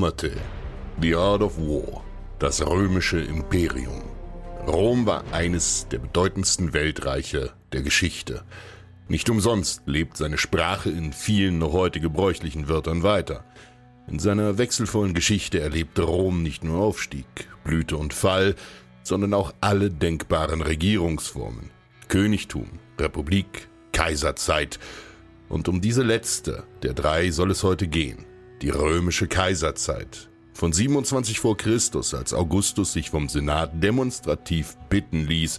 today. The Art of War, das römische Imperium. Rom war eines der bedeutendsten Weltreiche der Geschichte. Nicht umsonst lebt seine Sprache in vielen noch heute gebräuchlichen Wörtern weiter. In seiner wechselvollen Geschichte erlebte Rom nicht nur Aufstieg, Blüte und Fall, sondern auch alle denkbaren Regierungsformen. Königtum, Republik, Kaiserzeit. Und um diese letzte der drei soll es heute gehen. Die römische Kaiserzeit. Von 27 vor Christus, als Augustus sich vom Senat demonstrativ bitten ließ,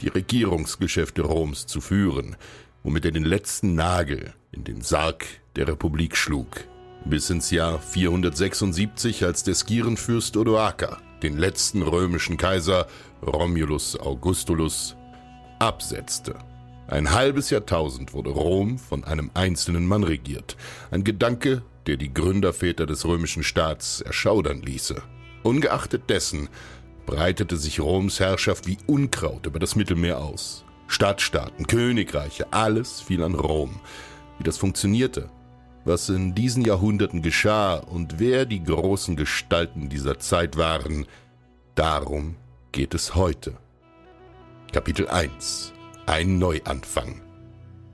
die Regierungsgeschäfte Roms zu führen, womit er den letzten Nagel in den Sarg der Republik schlug. Bis ins Jahr 476, als der Skierenfürst Odoaker den letzten römischen Kaiser Romulus Augustulus absetzte. Ein halbes Jahrtausend wurde Rom von einem einzelnen Mann regiert. Ein Gedanke, der die Gründerväter des römischen Staats erschaudern ließe. Ungeachtet dessen breitete sich Roms Herrschaft wie Unkraut über das Mittelmeer aus. Stadtstaaten, Königreiche, alles fiel an Rom. Wie das funktionierte, was in diesen Jahrhunderten geschah und wer die großen Gestalten dieser Zeit waren, darum geht es heute. Kapitel 1 Ein Neuanfang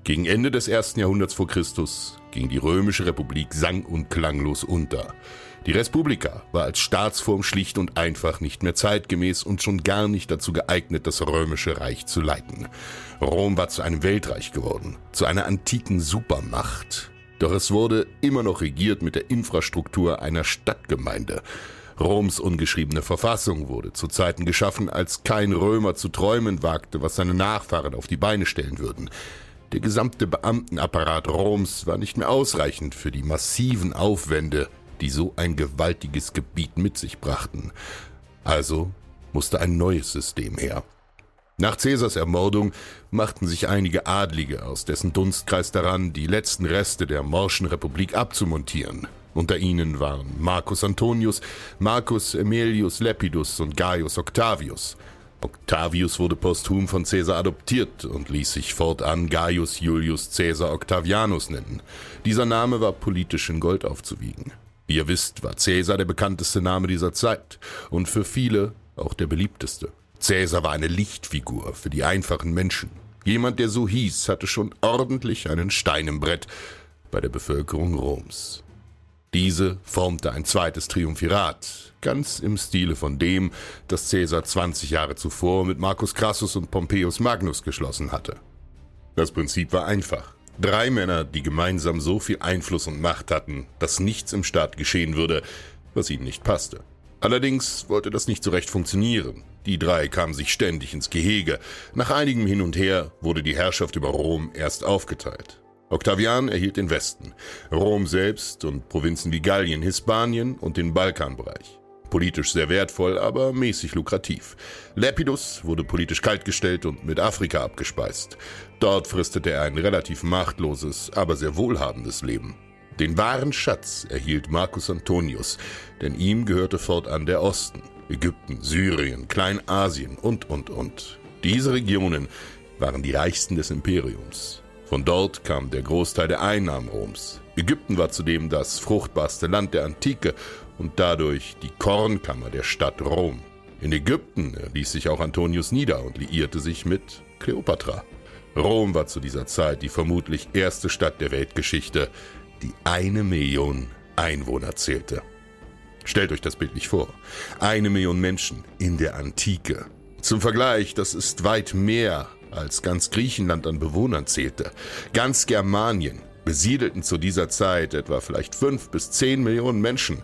Gegen Ende des ersten Jahrhunderts vor Christus ging die römische Republik sang- und klanglos unter. Die Respublika war als Staatsform schlicht und einfach nicht mehr zeitgemäß und schon gar nicht dazu geeignet, das römische Reich zu leiten. Rom war zu einem Weltreich geworden, zu einer antiken Supermacht. Doch es wurde immer noch regiert mit der Infrastruktur einer Stadtgemeinde. Roms ungeschriebene Verfassung wurde zu Zeiten geschaffen, als kein Römer zu träumen wagte, was seine Nachfahren auf die Beine stellen würden. Der gesamte Beamtenapparat Roms war nicht mehr ausreichend für die massiven Aufwände, die so ein gewaltiges Gebiet mit sich brachten. Also musste ein neues System her. Nach Caesars Ermordung machten sich einige Adlige aus dessen Dunstkreis daran, die letzten Reste der morschen Republik abzumontieren. Unter ihnen waren Marcus Antonius, Marcus Aemilius Lepidus und Gaius Octavius. Octavius wurde posthum von Caesar adoptiert und ließ sich fortan Gaius Julius Caesar Octavianus nennen. Dieser Name war politisch in Gold aufzuwiegen. Wie ihr wisst, war Caesar der bekannteste Name dieser Zeit und für viele auch der beliebteste. Caesar war eine Lichtfigur für die einfachen Menschen. Jemand, der so hieß, hatte schon ordentlich einen Stein im Brett bei der Bevölkerung Roms. Diese formte ein zweites Triumphirat, ganz im Stile von dem, das Caesar 20 Jahre zuvor mit Marcus Crassus und Pompeius Magnus geschlossen hatte. Das Prinzip war einfach. Drei Männer, die gemeinsam so viel Einfluss und Macht hatten, dass nichts im Staat geschehen würde, was ihnen nicht passte. Allerdings wollte das nicht so recht funktionieren. Die drei kamen sich ständig ins Gehege. Nach einigem Hin und Her wurde die Herrschaft über Rom erst aufgeteilt. Octavian erhielt den Westen, Rom selbst und Provinzen wie Gallien, Hispanien und den Balkanbereich. Politisch sehr wertvoll, aber mäßig lukrativ. Lepidus wurde politisch kaltgestellt und mit Afrika abgespeist. Dort fristete er ein relativ machtloses, aber sehr wohlhabendes Leben. Den wahren Schatz erhielt Marcus Antonius, denn ihm gehörte fortan der Osten, Ägypten, Syrien, Kleinasien und, und, und. Diese Regionen waren die reichsten des Imperiums. Von dort kam der Großteil der Einnahmen Roms. Ägypten war zudem das fruchtbarste Land der Antike und dadurch die Kornkammer der Stadt Rom. In Ägypten ließ sich auch Antonius nieder und liierte sich mit Kleopatra. Rom war zu dieser Zeit die vermutlich erste Stadt der Weltgeschichte, die eine Million Einwohner zählte. Stellt euch das bildlich vor. Eine Million Menschen in der Antike. Zum Vergleich, das ist weit mehr, als ganz Griechenland an Bewohnern zählte. Ganz Germanien besiedelten zu dieser Zeit etwa vielleicht fünf bis zehn Millionen Menschen.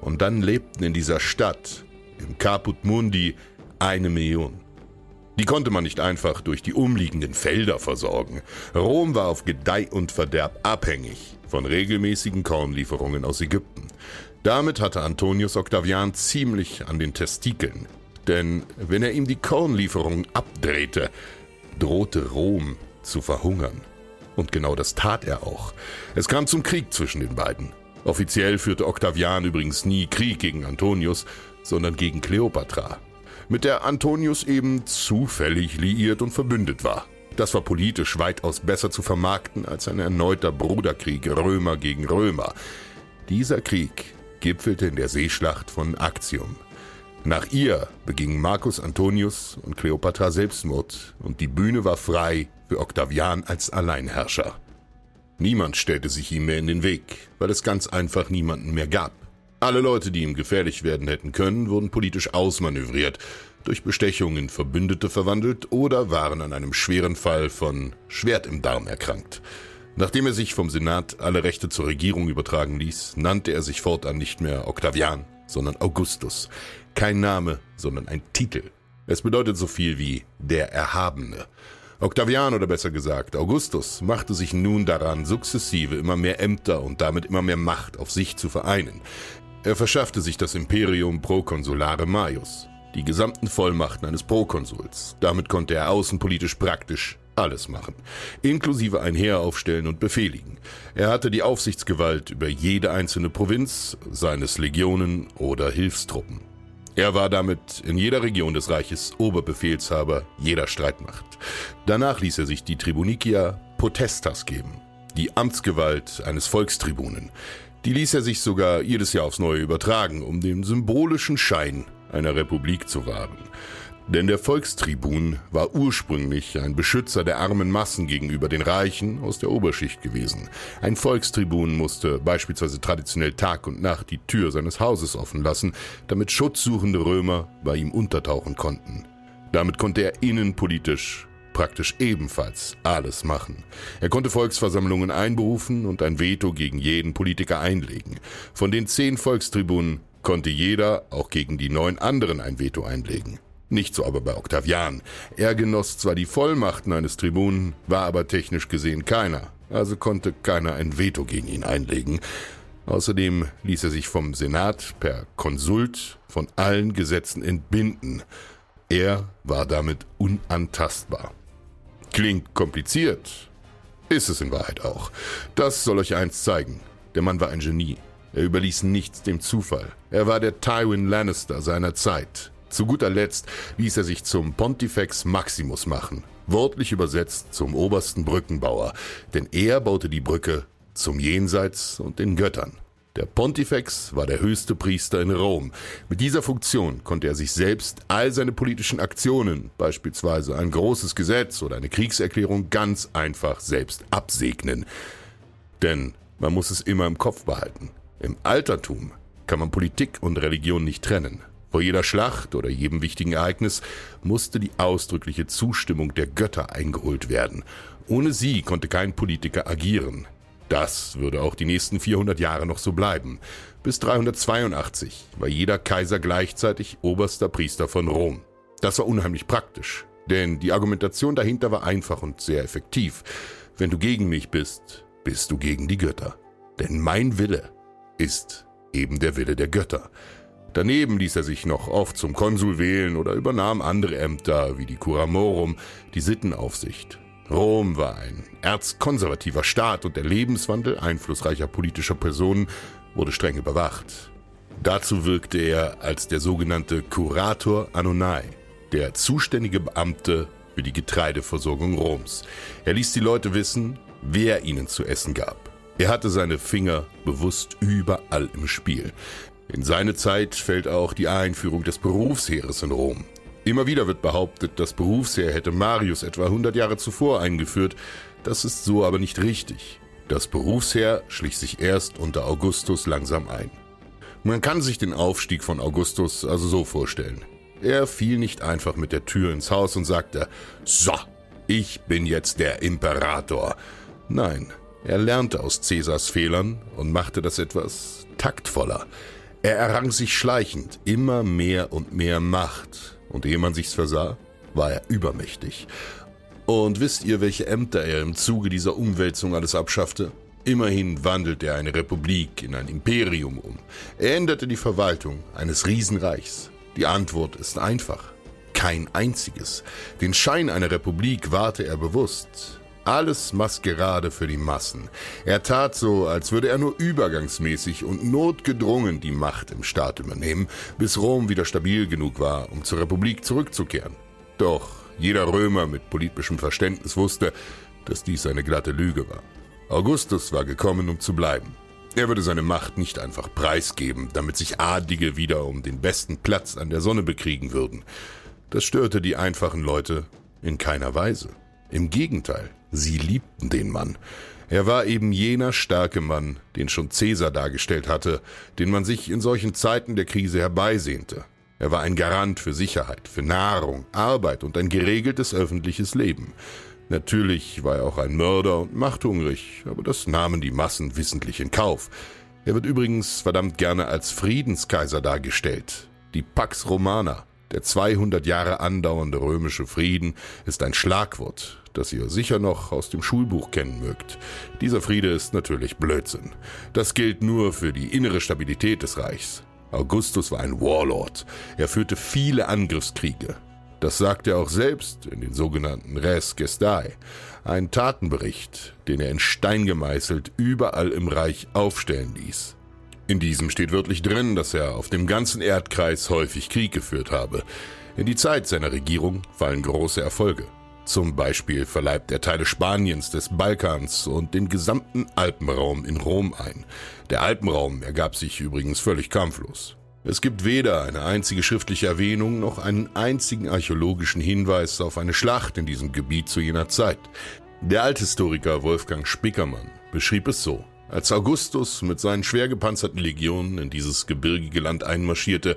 Und dann lebten in dieser Stadt, im Caput Mundi, eine Million. Die konnte man nicht einfach durch die umliegenden Felder versorgen. Rom war auf Gedeih und Verderb abhängig von regelmäßigen Kornlieferungen aus Ägypten. Damit hatte Antonius Octavian ziemlich an den Testikeln. Denn wenn er ihm die Kornlieferungen abdrehte, drohte Rom zu verhungern. Und genau das tat er auch. Es kam zum Krieg zwischen den beiden. Offiziell führte Octavian übrigens nie Krieg gegen Antonius, sondern gegen Kleopatra mit der Antonius eben zufällig liiert und verbündet war. Das war politisch weitaus besser zu vermarkten als ein erneuter Bruderkrieg Römer gegen Römer. Dieser Krieg gipfelte in der Seeschlacht von Actium. Nach ihr begingen Marcus Antonius und Kleopatra Selbstmord und die Bühne war frei für Octavian als Alleinherrscher. Niemand stellte sich ihm mehr in den Weg, weil es ganz einfach niemanden mehr gab. Alle Leute, die ihm gefährlich werden hätten können, wurden politisch ausmanövriert, durch Bestechung in Verbündete verwandelt oder waren an einem schweren Fall von Schwert im Darm erkrankt. Nachdem er sich vom Senat alle Rechte zur Regierung übertragen ließ, nannte er sich fortan nicht mehr Octavian, sondern Augustus. Kein Name, sondern ein Titel. Es bedeutet so viel wie der Erhabene. Octavian oder besser gesagt Augustus machte sich nun daran, sukzessive immer mehr Ämter und damit immer mehr Macht auf sich zu vereinen. Er verschaffte sich das Imperium Proconsulare Maius, die gesamten Vollmachten eines Prokonsuls. Damit konnte er außenpolitisch praktisch alles machen, inklusive ein Heer aufstellen und befehligen. Er hatte die Aufsichtsgewalt über jede einzelne Provinz, seines Legionen oder Hilfstruppen. Er war damit in jeder Region des Reiches Oberbefehlshaber jeder Streitmacht. Danach ließ er sich die Tribunicia Potestas geben, die Amtsgewalt eines Volkstribunen. Die ließ er sich sogar jedes Jahr aufs Neue übertragen, um den symbolischen Schein einer Republik zu wahren. Denn der Volkstribun war ursprünglich ein Beschützer der armen Massen gegenüber den Reichen aus der Oberschicht gewesen. Ein Volkstribun musste beispielsweise traditionell Tag und Nacht die Tür seines Hauses offen lassen, damit schutzsuchende Römer bei ihm untertauchen konnten. Damit konnte er innenpolitisch praktisch ebenfalls alles machen. Er konnte Volksversammlungen einberufen und ein Veto gegen jeden Politiker einlegen. Von den zehn Volkstribunen konnte jeder auch gegen die neun anderen ein Veto einlegen. Nicht so aber bei Octavian. Er genoss zwar die Vollmachten eines Tribunen, war aber technisch gesehen keiner, also konnte keiner ein Veto gegen ihn einlegen. Außerdem ließ er sich vom Senat per Konsult von allen Gesetzen entbinden. Er war damit unantastbar. Klingt kompliziert. Ist es in Wahrheit auch. Das soll euch eins zeigen. Der Mann war ein Genie. Er überließ nichts dem Zufall. Er war der Tywin Lannister seiner Zeit. Zu guter Letzt ließ er sich zum Pontifex Maximus machen, wortlich übersetzt zum obersten Brückenbauer, denn er baute die Brücke zum Jenseits und den Göttern. Der Pontifex war der höchste Priester in Rom. Mit dieser Funktion konnte er sich selbst all seine politischen Aktionen, beispielsweise ein großes Gesetz oder eine Kriegserklärung, ganz einfach selbst absegnen. Denn man muss es immer im Kopf behalten. Im Altertum kann man Politik und Religion nicht trennen. Vor jeder Schlacht oder jedem wichtigen Ereignis musste die ausdrückliche Zustimmung der Götter eingeholt werden. Ohne sie konnte kein Politiker agieren. Das würde auch die nächsten 400 Jahre noch so bleiben. Bis 382 war jeder Kaiser gleichzeitig oberster Priester von Rom. Das war unheimlich praktisch, denn die Argumentation dahinter war einfach und sehr effektiv. Wenn du gegen mich bist, bist du gegen die Götter. Denn mein Wille ist eben der Wille der Götter. Daneben ließ er sich noch oft zum Konsul wählen oder übernahm andere Ämter wie die Curamorum, die Sittenaufsicht. Rom war ein erzkonservativer Staat und der Lebenswandel einflussreicher politischer Personen wurde streng überwacht. Dazu wirkte er als der sogenannte Curator Annonai, der zuständige Beamte für die Getreideversorgung Roms. Er ließ die Leute wissen, wer ihnen zu essen gab. Er hatte seine Finger bewusst überall im Spiel. In seine Zeit fällt auch die Einführung des Berufsheeres in Rom. Immer wieder wird behauptet, das Berufsheer hätte Marius etwa 100 Jahre zuvor eingeführt. Das ist so aber nicht richtig. Das Berufsheer schlich sich erst unter Augustus langsam ein. Man kann sich den Aufstieg von Augustus also so vorstellen. Er fiel nicht einfach mit der Tür ins Haus und sagte, so, ich bin jetzt der Imperator. Nein, er lernte aus Cäsars Fehlern und machte das etwas taktvoller. Er errang sich schleichend immer mehr und mehr Macht, und ehe man sich's versah, war er übermächtig. Und wisst ihr, welche Ämter er im Zuge dieser Umwälzung alles abschaffte? Immerhin wandelte er eine Republik in ein Imperium um. Er änderte die Verwaltung eines Riesenreichs. Die Antwort ist einfach. Kein einziges. Den Schein einer Republik wahrte er bewusst. Alles Maskerade für die Massen. Er tat so, als würde er nur übergangsmäßig und notgedrungen die Macht im Staat übernehmen, bis Rom wieder stabil genug war, um zur Republik zurückzukehren. Doch jeder Römer mit politischem Verständnis wusste, dass dies eine glatte Lüge war. Augustus war gekommen, um zu bleiben. Er würde seine Macht nicht einfach preisgeben, damit sich Adlige wieder um den besten Platz an der Sonne bekriegen würden. Das störte die einfachen Leute in keiner Weise. Im Gegenteil, sie liebten den Mann. Er war eben jener starke Mann, den schon Cäsar dargestellt hatte, den man sich in solchen Zeiten der Krise herbeisehnte. Er war ein Garant für Sicherheit, für Nahrung, Arbeit und ein geregeltes öffentliches Leben. Natürlich war er auch ein Mörder und machthungrig, aber das nahmen die Massen wissentlich in Kauf. Er wird übrigens verdammt gerne als Friedenskaiser dargestellt. Die Pax Romana, der 200 Jahre andauernde römische Frieden ist ein Schlagwort, das ihr sicher noch aus dem Schulbuch kennen mögt. Dieser Friede ist natürlich Blödsinn. Das gilt nur für die innere Stabilität des Reichs. Augustus war ein Warlord. Er führte viele Angriffskriege. Das sagt er auch selbst in den sogenannten Res Gestae, ein Tatenbericht, den er in Stein gemeißelt überall im Reich aufstellen ließ. In diesem steht wörtlich drin, dass er auf dem ganzen Erdkreis häufig Krieg geführt habe. In die Zeit seiner Regierung fallen große Erfolge. Zum Beispiel verleibt er Teile Spaniens, des Balkans und den gesamten Alpenraum in Rom ein. Der Alpenraum ergab sich übrigens völlig kampflos. Es gibt weder eine einzige schriftliche Erwähnung noch einen einzigen archäologischen Hinweis auf eine Schlacht in diesem Gebiet zu jener Zeit. Der Althistoriker Wolfgang Spickermann beschrieb es so. Als Augustus mit seinen schwer gepanzerten Legionen in dieses gebirgige Land einmarschierte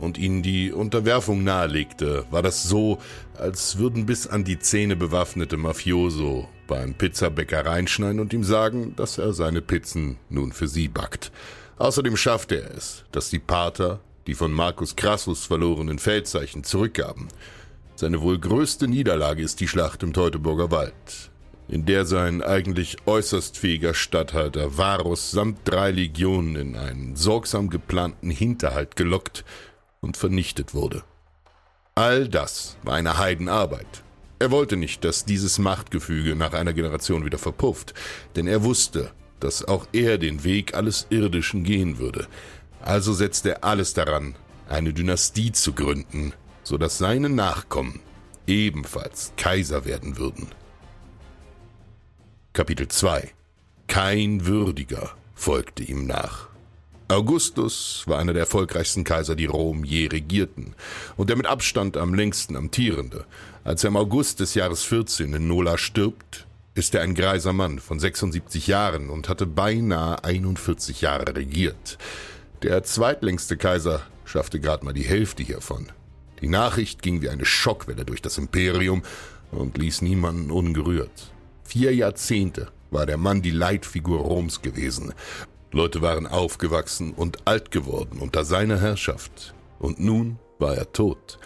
und ihnen die Unterwerfung nahelegte, war das so, als würden bis an die Zähne bewaffnete Mafioso beim Pizzabäcker reinschneiden und ihm sagen, dass er seine Pizzen nun für sie backt. Außerdem schaffte er es, dass die Pater die von Marcus Crassus verlorenen Feldzeichen zurückgaben. Seine wohl größte Niederlage ist die Schlacht im Teutoburger Wald in der sein eigentlich äußerst fähiger Statthalter Varus samt drei Legionen in einen sorgsam geplanten Hinterhalt gelockt und vernichtet wurde. All das war eine Heidenarbeit. Er wollte nicht, dass dieses Machtgefüge nach einer Generation wieder verpufft, denn er wusste, dass auch er den Weg alles Irdischen gehen würde. Also setzte er alles daran, eine Dynastie zu gründen, so dass seine Nachkommen ebenfalls Kaiser werden würden. Kapitel 2 Kein Würdiger folgte ihm nach. Augustus war einer der erfolgreichsten Kaiser, die Rom je regierten, und der mit Abstand am längsten amtierende. Als er im August des Jahres 14 in Nola stirbt, ist er ein greiser Mann von 76 Jahren und hatte beinahe 41 Jahre regiert. Der zweitlängste Kaiser schaffte gerade mal die Hälfte hiervon. Die Nachricht ging wie eine Schockwelle durch das Imperium und ließ niemanden ungerührt. Vier Jahrzehnte war der Mann die Leitfigur Roms gewesen. Leute waren aufgewachsen und alt geworden unter seiner Herrschaft. Und nun war er tot.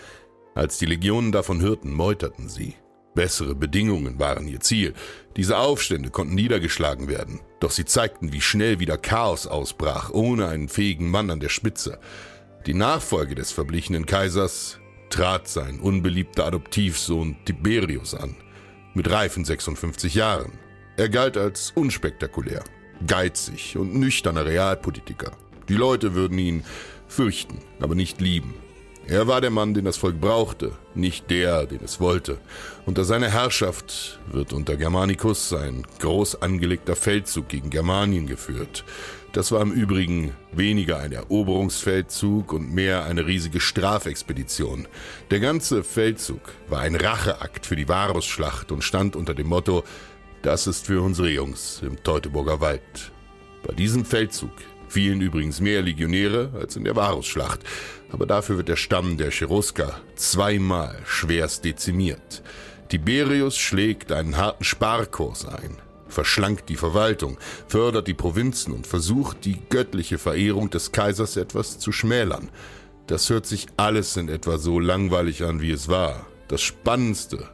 Als die Legionen davon hörten, meuterten sie. Bessere Bedingungen waren ihr Ziel. Diese Aufstände konnten niedergeschlagen werden, doch sie zeigten, wie schnell wieder Chaos ausbrach, ohne einen fähigen Mann an der Spitze. Die Nachfolge des verblichenen Kaisers trat sein unbeliebter Adoptivsohn Tiberius an, mit reifen 56 Jahren. Er galt als unspektakulär, geizig und nüchterner Realpolitiker. Die Leute würden ihn fürchten, aber nicht lieben. Er war der Mann, den das Volk brauchte, nicht der, den es wollte. Unter seiner Herrschaft wird unter Germanicus ein groß angelegter Feldzug gegen Germanien geführt. Das war im Übrigen weniger ein Eroberungsfeldzug und mehr eine riesige Strafexpedition. Der ganze Feldzug war ein Racheakt für die Varusschlacht und stand unter dem Motto, das ist für unsere Jungs im Teutoburger Wald. Bei diesem Feldzug fielen übrigens mehr Legionäre als in der Varusschlacht, aber dafür wird der Stamm der Cherusker zweimal schwerst dezimiert. Tiberius schlägt einen harten Sparkurs ein, verschlankt die Verwaltung, fördert die Provinzen und versucht, die göttliche Verehrung des Kaisers etwas zu schmälern. Das hört sich alles in etwa so langweilig an, wie es war. Das Spannendste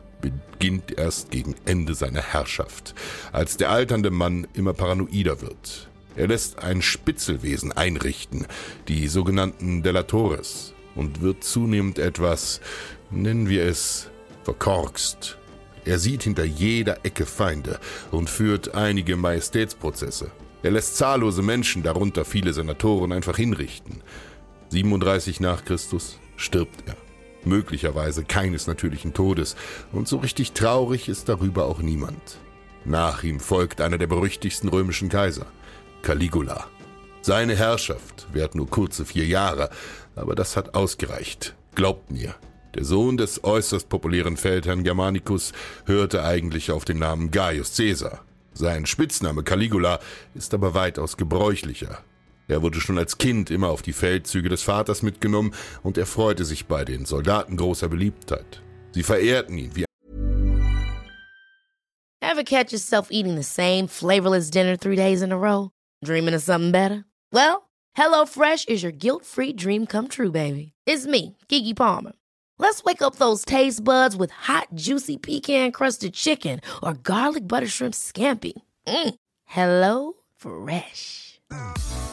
beginnt erst gegen Ende seiner Herrschaft, als der alternde Mann immer paranoider wird. Er lässt ein Spitzelwesen einrichten, die sogenannten Delatores, und wird zunehmend etwas, nennen wir es, verkorkst. Er sieht hinter jeder Ecke Feinde und führt einige Majestätsprozesse. Er lässt zahllose Menschen, darunter viele Senatoren, einfach hinrichten. 37 nach Christus stirbt er. Möglicherweise keines natürlichen Todes, und so richtig traurig ist darüber auch niemand. Nach ihm folgt einer der berüchtigsten römischen Kaiser. Caligula. Seine Herrschaft währt nur kurze vier Jahre, aber das hat ausgereicht. Glaubt mir. Der Sohn des äußerst populären Feldherrn Germanicus hörte eigentlich auf den Namen Gaius Caesar. Sein Spitzname Caligula ist aber weitaus gebräuchlicher. Er wurde schon als Kind immer auf die Feldzüge des Vaters mitgenommen und er freute sich bei den Soldaten großer Beliebtheit. Sie verehrten ihn wie Ever catch yourself eating the same flavorless dinner three days in a row? Dreaming of something better? Well, HelloFresh is your guilt-free dream come true, baby. It's me, Kiki Palmer. Let's wake up those taste buds with hot, juicy pecan-crusted chicken or garlic butter shrimp scampi. Mm. Hello Fresh.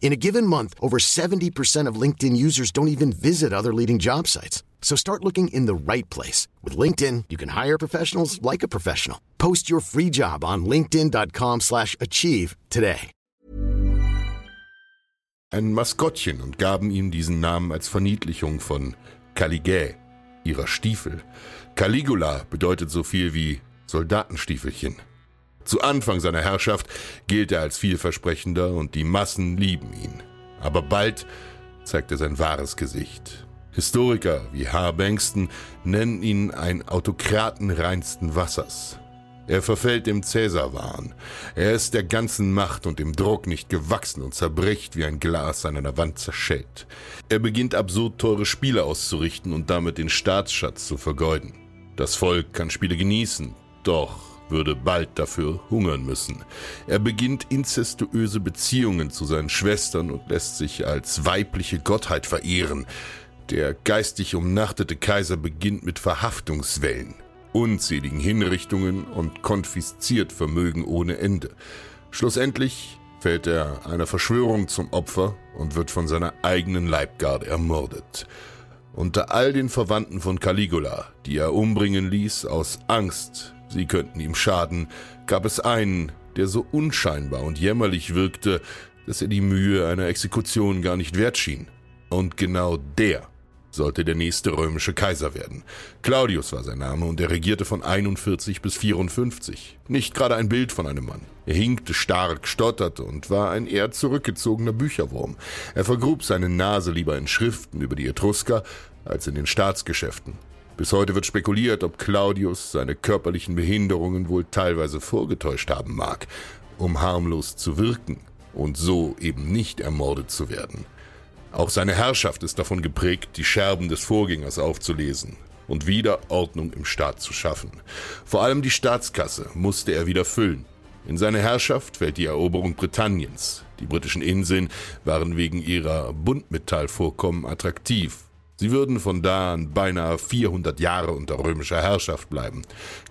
In a given month, over 70% of LinkedIn users don't even visit other leading job sites. So start looking in the right place. With LinkedIn, you can hire professionals like a professional. Post your free job on linkedin.com slash achieve today. ein Maskottchen und gaben ihm diesen Namen als Verniedlichung von Caligä, ihrer Stiefel. Caligula bedeutet so viel wie Soldatenstiefelchen. Zu Anfang seiner Herrschaft gilt er als vielversprechender und die Massen lieben ihn. Aber bald zeigt er sein wahres Gesicht. Historiker wie H. Bankston nennen ihn ein Autokraten reinsten Wassers. Er verfällt dem Cäsarwahn. Er ist der ganzen Macht und dem Druck nicht gewachsen und zerbricht wie ein Glas an einer Wand zerschellt. Er beginnt absurd teure Spiele auszurichten und damit den Staatsschatz zu vergeuden. Das Volk kann Spiele genießen, doch würde bald dafür hungern müssen. Er beginnt inzestuöse Beziehungen zu seinen Schwestern und lässt sich als weibliche Gottheit verehren. Der geistig umnachtete Kaiser beginnt mit Verhaftungswellen unzähligen Hinrichtungen und konfisziert Vermögen ohne Ende. Schlussendlich fällt er einer Verschwörung zum Opfer und wird von seiner eigenen Leibgarde ermordet. Unter all den Verwandten von Caligula, die er umbringen ließ aus Angst, sie könnten ihm schaden, gab es einen, der so unscheinbar und jämmerlich wirkte, dass er die Mühe einer Exekution gar nicht wert schien. Und genau der sollte der nächste römische Kaiser werden. Claudius war sein Name und er regierte von 41 bis 54. Nicht gerade ein Bild von einem Mann. Er hinkte stark, stotterte und war ein eher zurückgezogener Bücherwurm. Er vergrub seine Nase lieber in Schriften über die Etrusker als in den Staatsgeschäften. Bis heute wird spekuliert, ob Claudius seine körperlichen Behinderungen wohl teilweise vorgetäuscht haben mag, um harmlos zu wirken und so eben nicht ermordet zu werden. Auch seine Herrschaft ist davon geprägt, die Scherben des Vorgängers aufzulesen. und wieder Ordnung im Staat zu schaffen. Vor allem die Staatskasse musste er wieder füllen. In seine Herrschaft fällt die Eroberung Britanniens. Die britischen Inseln waren wegen ihrer Buntmetallvorkommen attraktiv. Sie würden von da an beinahe 400 Jahre unter römischer Herrschaft bleiben.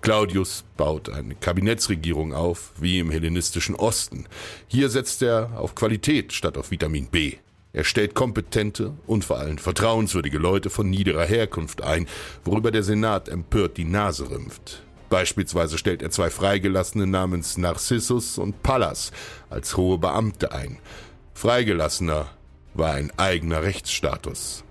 Claudius baut eine Kabinettsregierung auf, wie im hellenistischen Osten. Hier setzt er auf Qualität statt auf Vitamin B. Er stellt kompetente und vor allem vertrauenswürdige Leute von niederer Herkunft ein, worüber der Senat empört die Nase rümpft. Beispielsweise stellt er zwei Freigelassene namens Narcissus und Pallas als hohe Beamte ein. Freigelassener war ein eigener Rechtsstatus.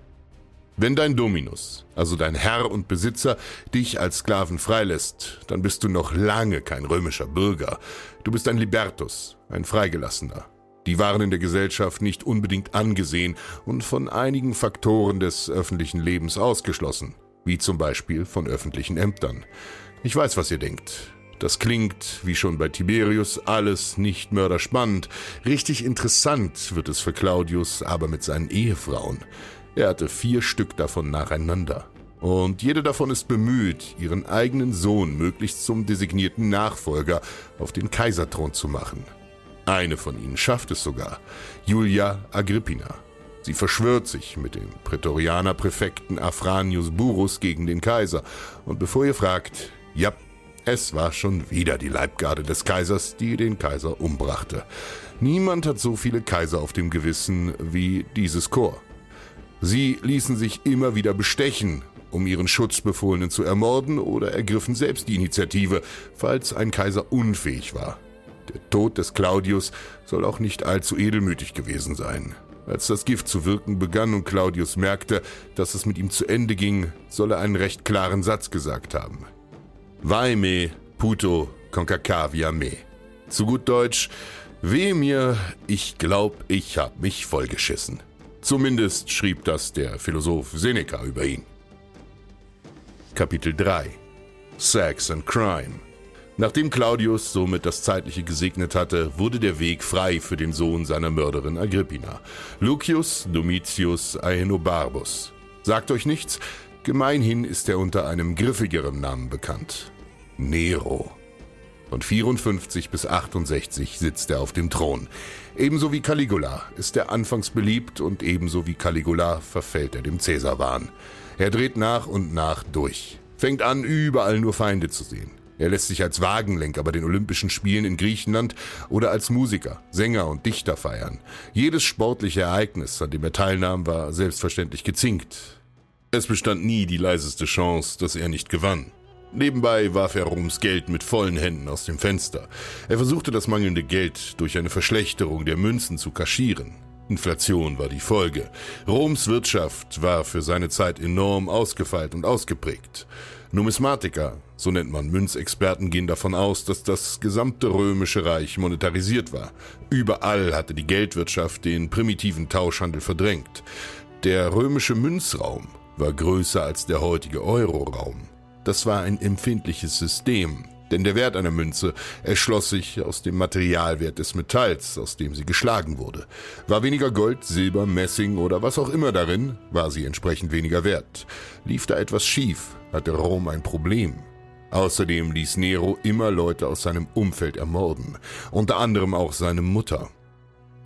Wenn dein Dominus, also dein Herr und Besitzer, dich als Sklaven freilässt, dann bist du noch lange kein römischer Bürger. Du bist ein Libertus, ein Freigelassener. Die waren in der Gesellschaft nicht unbedingt angesehen und von einigen Faktoren des öffentlichen Lebens ausgeschlossen, wie zum Beispiel von öffentlichen Ämtern. Ich weiß, was ihr denkt. Das klingt, wie schon bei Tiberius, alles nicht mörderspannend. Richtig interessant wird es für Claudius aber mit seinen Ehefrauen. Er hatte vier Stück davon nacheinander. Und jede davon ist bemüht, ihren eigenen Sohn möglichst zum designierten Nachfolger auf den Kaiserthron zu machen. Eine von ihnen schafft es sogar, Julia Agrippina. Sie verschwört sich mit dem Prätorianerpräfekten Afranius Burus gegen den Kaiser. Und bevor ihr fragt, ja, es war schon wieder die Leibgarde des Kaisers, die den Kaiser umbrachte. Niemand hat so viele Kaiser auf dem Gewissen wie dieses Chor. Sie ließen sich immer wieder bestechen, um ihren Schutzbefohlenen zu ermorden oder ergriffen selbst die Initiative, falls ein Kaiser unfähig war. Der Tod des Claudius soll auch nicht allzu edelmütig gewesen sein. Als das Gift zu wirken begann und Claudius merkte, dass es mit ihm zu Ende ging, soll er einen recht klaren Satz gesagt haben. Vai me, puto concacavia me. Zu gut Deutsch, weh mir, ich glaub, ich hab mich vollgeschissen. Zumindest schrieb das der Philosoph Seneca über ihn. Kapitel 3 Sex and Crime Nachdem Claudius somit das Zeitliche gesegnet hatte, wurde der Weg frei für den Sohn seiner Mörderin Agrippina, Lucius Domitius Aenobarbus. Sagt euch nichts, Gemeinhin ist er unter einem griffigeren Namen bekannt. Nero. Von 54 bis 68 sitzt er auf dem Thron. Ebenso wie Caligula ist er anfangs beliebt und ebenso wie Caligula verfällt er dem Cäsarwahn. Er dreht nach und nach durch. Fängt an, überall nur Feinde zu sehen. Er lässt sich als Wagenlenker bei den Olympischen Spielen in Griechenland oder als Musiker, Sänger und Dichter feiern. Jedes sportliche Ereignis, an dem er teilnahm, war selbstverständlich gezinkt. Es bestand nie die leiseste Chance, dass er nicht gewann. Nebenbei warf er Roms Geld mit vollen Händen aus dem Fenster. Er versuchte das mangelnde Geld durch eine Verschlechterung der Münzen zu kaschieren. Inflation war die Folge. Roms Wirtschaft war für seine Zeit enorm ausgefeilt und ausgeprägt. Numismatiker, so nennt man Münzexperten, gehen davon aus, dass das gesamte römische Reich monetarisiert war. Überall hatte die Geldwirtschaft den primitiven Tauschhandel verdrängt. Der römische Münzraum war größer als der heutige Euroraum. Das war ein empfindliches System, denn der Wert einer Münze erschloss sich aus dem Materialwert des Metalls, aus dem sie geschlagen wurde. War weniger Gold, Silber, Messing oder was auch immer darin, war sie entsprechend weniger wert. Lief da etwas schief, hatte Rom ein Problem. Außerdem ließ Nero immer Leute aus seinem Umfeld ermorden, unter anderem auch seine Mutter.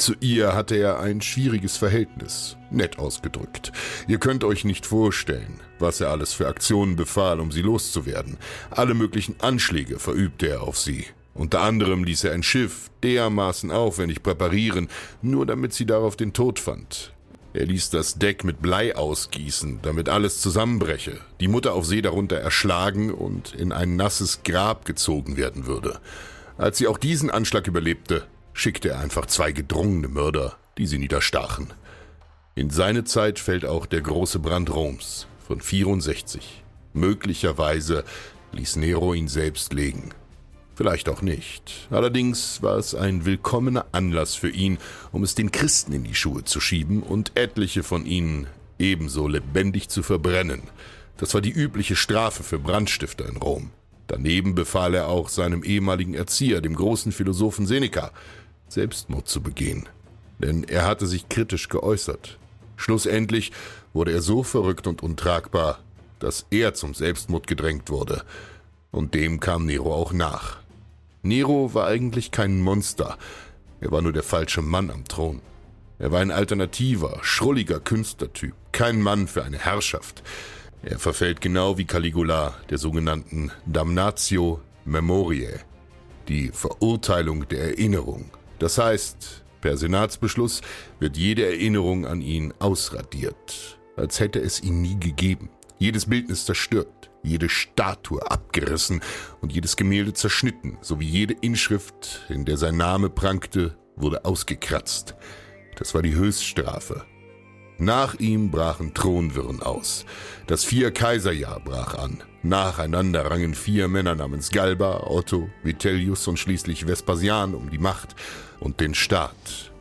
Zu ihr hatte er ein schwieriges Verhältnis, nett ausgedrückt. Ihr könnt euch nicht vorstellen, was er alles für Aktionen befahl, um sie loszuwerden. Alle möglichen Anschläge verübte er auf sie. Unter anderem ließ er ein Schiff dermaßen aufwendig präparieren, nur damit sie darauf den Tod fand. Er ließ das Deck mit Blei ausgießen, damit alles zusammenbreche, die Mutter auf See darunter erschlagen und in ein nasses Grab gezogen werden würde. Als sie auch diesen Anschlag überlebte, schickte er einfach zwei gedrungene Mörder, die sie niederstachen. In seine Zeit fällt auch der große Brand Roms von 64. Möglicherweise ließ Nero ihn selbst legen. Vielleicht auch nicht. Allerdings war es ein willkommener Anlass für ihn, um es den Christen in die Schuhe zu schieben und etliche von ihnen ebenso lebendig zu verbrennen. Das war die übliche Strafe für Brandstifter in Rom. Daneben befahl er auch seinem ehemaligen Erzieher, dem großen Philosophen Seneca, Selbstmord zu begehen. Denn er hatte sich kritisch geäußert. Schlussendlich wurde er so verrückt und untragbar, dass er zum Selbstmord gedrängt wurde. Und dem kam Nero auch nach. Nero war eigentlich kein Monster, er war nur der falsche Mann am Thron. Er war ein alternativer, schrulliger Künstlertyp, kein Mann für eine Herrschaft. Er verfällt genau wie Caligula der sogenannten Damnatio Memoriae, die Verurteilung der Erinnerung. Das heißt, per Senatsbeschluss wird jede Erinnerung an ihn ausradiert, als hätte es ihn nie gegeben. Jedes Bildnis zerstört, jede Statue abgerissen und jedes Gemälde zerschnitten, sowie jede Inschrift, in der sein Name prangte, wurde ausgekratzt. Das war die Höchststrafe. Nach ihm brachen Thronwirren aus. Das Vier-Kaiserjahr brach an. Nacheinander rangen vier Männer namens Galba, Otto, Vitellius und schließlich Vespasian um die Macht und den Staat.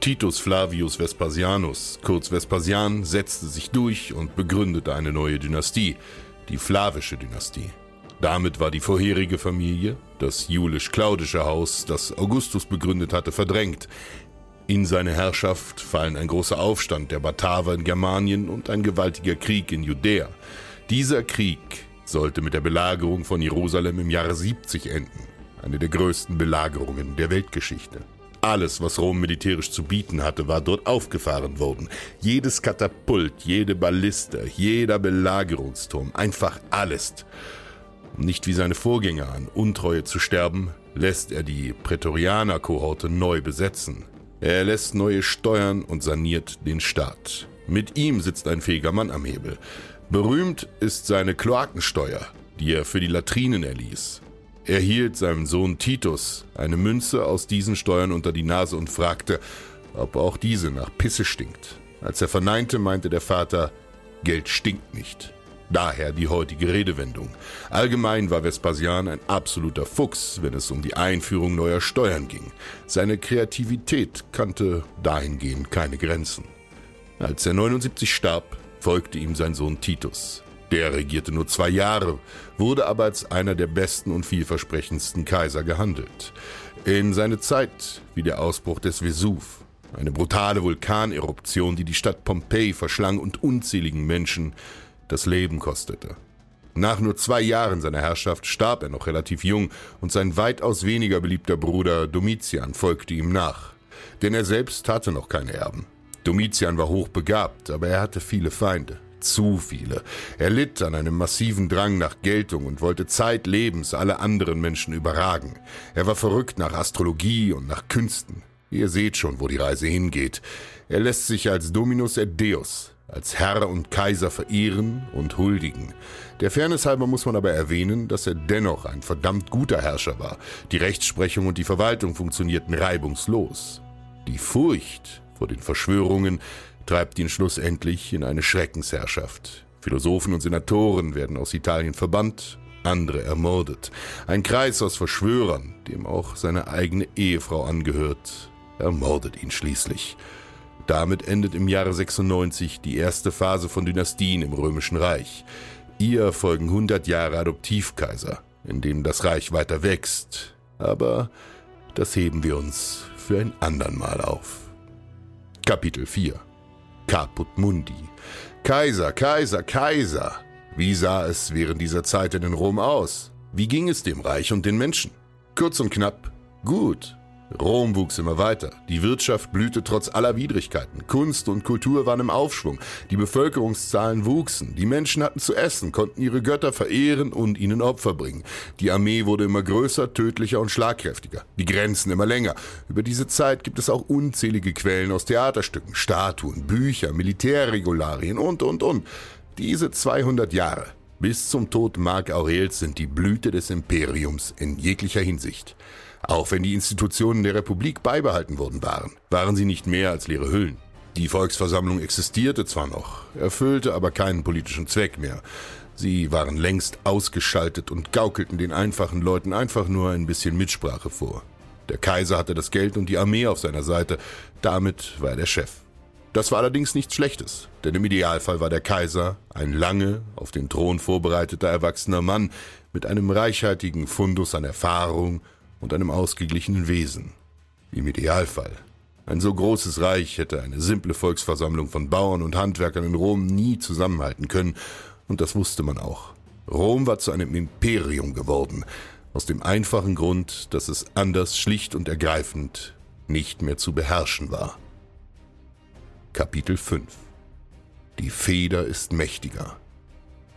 Titus Flavius Vespasianus, kurz Vespasian, setzte sich durch und begründete eine neue Dynastie, die Flavische Dynastie. Damit war die vorherige Familie, das julisch-claudische Haus, das Augustus begründet hatte, verdrängt. In seine Herrschaft fallen ein großer Aufstand der Bataver in Germanien und ein gewaltiger Krieg in Judäa. Dieser Krieg sollte mit der Belagerung von Jerusalem im Jahre 70 enden, eine der größten Belagerungen der Weltgeschichte. Alles, was Rom militärisch zu bieten hatte, war dort aufgefahren worden. Jedes Katapult, jede Balliste, jeder Belagerungsturm, einfach alles. Um nicht wie seine Vorgänger an Untreue zu sterben, lässt er die Prätorianer-Kohorte neu besetzen. Er lässt neue Steuern und saniert den Staat. Mit ihm sitzt ein fähiger Mann am Hebel. Berühmt ist seine Kloakensteuer, die er für die Latrinen erließ. Er hielt seinem Sohn Titus eine Münze aus diesen Steuern unter die Nase und fragte, ob auch diese nach Pisse stinkt. Als er verneinte, meinte der Vater, Geld stinkt nicht. Daher die heutige Redewendung. Allgemein war Vespasian ein absoluter Fuchs, wenn es um die Einführung neuer Steuern ging. Seine Kreativität kannte dahingehend keine Grenzen. Als er 79 starb, folgte ihm sein Sohn Titus. Der regierte nur zwei Jahre, wurde aber als einer der besten und vielversprechendsten Kaiser gehandelt. In seine Zeit wie der Ausbruch des Vesuv, eine brutale Vulkaneruption, die die Stadt Pompeji verschlang und unzähligen Menschen das Leben kostete. Nach nur zwei Jahren seiner Herrschaft starb er noch relativ jung und sein weitaus weniger beliebter Bruder Domitian folgte ihm nach. Denn er selbst hatte noch keine Erben. Domitian war hochbegabt, aber er hatte viele Feinde. Zu viele. Er litt an einem massiven Drang nach Geltung und wollte zeitlebens alle anderen Menschen überragen. Er war verrückt nach Astrologie und nach Künsten. Ihr seht schon, wo die Reise hingeht. Er lässt sich als Dominus et Deus, als Herr und Kaiser verehren und huldigen. Der Fairness halber muss man aber erwähnen, dass er dennoch ein verdammt guter Herrscher war. Die Rechtsprechung und die Verwaltung funktionierten reibungslos. Die Furcht vor den Verschwörungen treibt ihn schlussendlich in eine Schreckensherrschaft. Philosophen und Senatoren werden aus Italien verbannt, andere ermordet. Ein Kreis aus Verschwörern, dem auch seine eigene Ehefrau angehört, ermordet ihn schließlich. Damit endet im Jahre 96 die erste Phase von Dynastien im Römischen Reich. Ihr folgen 100 Jahre Adoptivkaiser, in denen das Reich weiter wächst. Aber das heben wir uns für ein andern Mal auf. Kapitel 4 Caput Mundi Kaiser, Kaiser, Kaiser! Wie sah es während dieser Zeit in Rom aus? Wie ging es dem Reich und den Menschen? Kurz und knapp, gut. Rom wuchs immer weiter. Die Wirtschaft blühte trotz aller Widrigkeiten. Kunst und Kultur waren im Aufschwung. Die Bevölkerungszahlen wuchsen. Die Menschen hatten zu essen, konnten ihre Götter verehren und ihnen Opfer bringen. Die Armee wurde immer größer, tödlicher und schlagkräftiger. Die Grenzen immer länger. Über diese Zeit gibt es auch unzählige Quellen aus Theaterstücken, Statuen, Bücher, Militärregularien und, und, und. Diese 200 Jahre bis zum Tod Mark Aurels sind die Blüte des Imperiums in jeglicher Hinsicht. Auch wenn die Institutionen der Republik beibehalten worden waren, waren sie nicht mehr als leere Hüllen. Die Volksversammlung existierte zwar noch, erfüllte aber keinen politischen Zweck mehr. Sie waren längst ausgeschaltet und gaukelten den einfachen Leuten einfach nur ein bisschen Mitsprache vor. Der Kaiser hatte das Geld und die Armee auf seiner Seite, damit war er der Chef. Das war allerdings nichts Schlechtes, denn im Idealfall war der Kaiser ein lange auf den Thron vorbereiteter erwachsener Mann mit einem reichhaltigen Fundus an Erfahrung und einem ausgeglichenen Wesen. Im Idealfall. Ein so großes Reich hätte eine simple Volksversammlung von Bauern und Handwerkern in Rom nie zusammenhalten können, Und das wusste man auch. Rom war zu einem Imperium geworden, aus dem einfachen Grund, dass es anders schlicht und ergreifend nicht mehr zu beherrschen war. Kapitel 5 Die Feder ist mächtiger.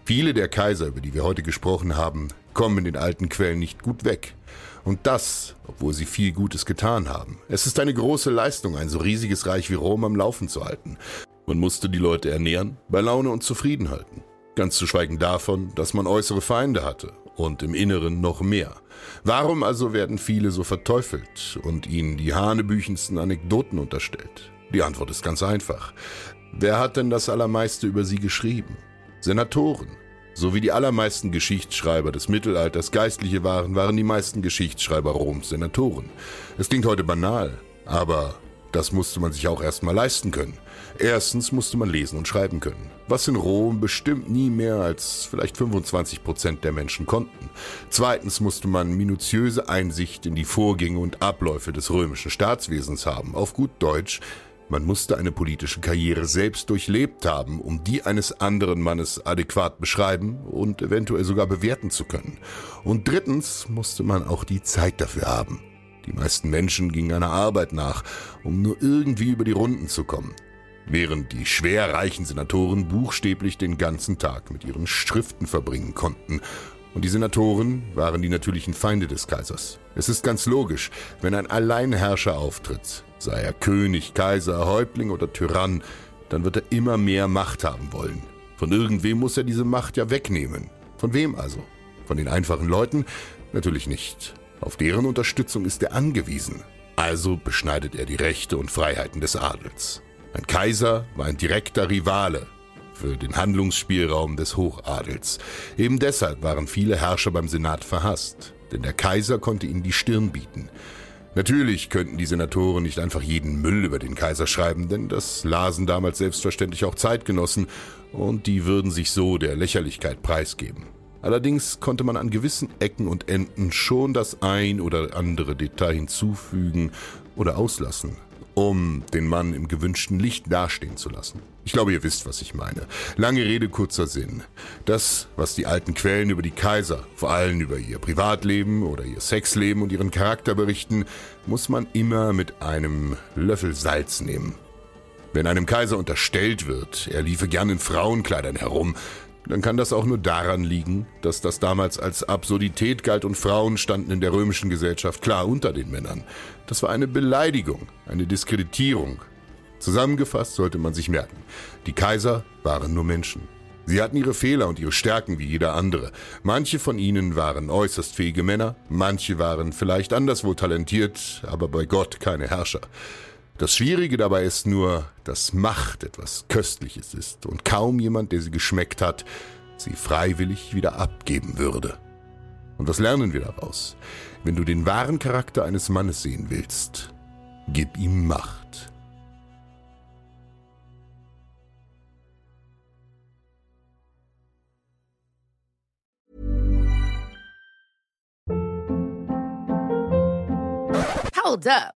Viele der Kaiser, über die wir heute gesprochen haben, kommen in den alten Quellen nicht gut weg. Und das, obwohl sie viel Gutes getan haben. Es ist eine große Leistung, ein so riesiges Reich wie Rom am Laufen zu halten. Man musste die Leute ernähren, bei Laune und zufrieden halten. Ganz zu schweigen davon, dass man äußere Feinde hatte und im Inneren noch mehr. Warum also werden viele so verteufelt und ihnen die hanebüchensten Anekdoten unterstellt? Die Antwort ist ganz einfach. Wer hat denn das Allermeiste über sie geschrieben? Senatoren. So wie die allermeisten Geschichtsschreiber des Mittelalters Geistliche waren, waren die meisten Geschichtsschreiber Roms Senatoren. Es klingt heute banal, aber das musste man sich auch erstmal leisten können. Erstens musste man lesen und schreiben können, was in Rom bestimmt nie mehr als vielleicht 25 Prozent der Menschen konnten. Zweitens musste man minutiöse Einsicht in die Vorgänge und Abläufe des römischen Staatswesens haben, auf gut Deutsch, man musste eine politische Karriere selbst durchlebt haben, um die eines anderen Mannes adäquat beschreiben und eventuell sogar bewerten zu können. Und drittens musste man auch die Zeit dafür haben. Die meisten Menschen gingen einer Arbeit nach, um nur irgendwie über die Runden zu kommen. Während die schwer reichen Senatoren buchstäblich den ganzen Tag mit ihren Schriften verbringen konnten und die Senatoren waren die natürlichen Feinde des Kaisers. Es ist ganz logisch, wenn ein Alleinherrscher auftritt, sei er König, Kaiser, Häuptling oder Tyrann, dann wird er immer mehr Macht haben wollen. Von irgendwem muss er diese Macht ja wegnehmen. Von wem also? Von den einfachen Leuten? Natürlich nicht. Auf deren Unterstützung ist er angewiesen. Also beschneidet er die Rechte und Freiheiten des Adels. Ein Kaiser war ein direkter Rivale für den Handlungsspielraum des Hochadels. Eben deshalb waren viele Herrscher beim Senat verhasst, denn der Kaiser konnte ihnen die Stirn bieten. Natürlich könnten die Senatoren nicht einfach jeden Müll über den Kaiser schreiben, denn das lasen damals selbstverständlich auch Zeitgenossen, und die würden sich so der Lächerlichkeit preisgeben. Allerdings konnte man an gewissen Ecken und Enden schon das ein oder andere Detail hinzufügen oder auslassen, um den Mann im gewünschten Licht dastehen zu lassen. Ich glaube, ihr wisst, was ich meine. Lange Rede, kurzer Sinn. Das, was die alten Quellen über die Kaiser, vor allem über ihr Privatleben oder ihr Sexleben und ihren Charakter berichten, muss man immer mit einem Löffel Salz nehmen. Wenn einem Kaiser unterstellt wird, er liefe gern in Frauenkleidern herum, dann kann das auch nur daran liegen, dass das damals als Absurdität galt und Frauen standen in der römischen Gesellschaft klar unter den Männern. Das war eine Beleidigung, eine Diskreditierung. Zusammengefasst sollte man sich merken, die Kaiser waren nur Menschen. Sie hatten ihre Fehler und ihre Stärken wie jeder andere. Manche von ihnen waren äußerst fähige Männer, manche waren vielleicht anderswo talentiert, aber bei Gott keine Herrscher. Das Schwierige dabei ist nur, dass Macht etwas Köstliches ist und kaum jemand, der sie geschmeckt hat, sie freiwillig wieder abgeben würde. Und was lernen wir daraus? Wenn du den wahren Charakter eines Mannes sehen willst, gib ihm Macht. Hold up.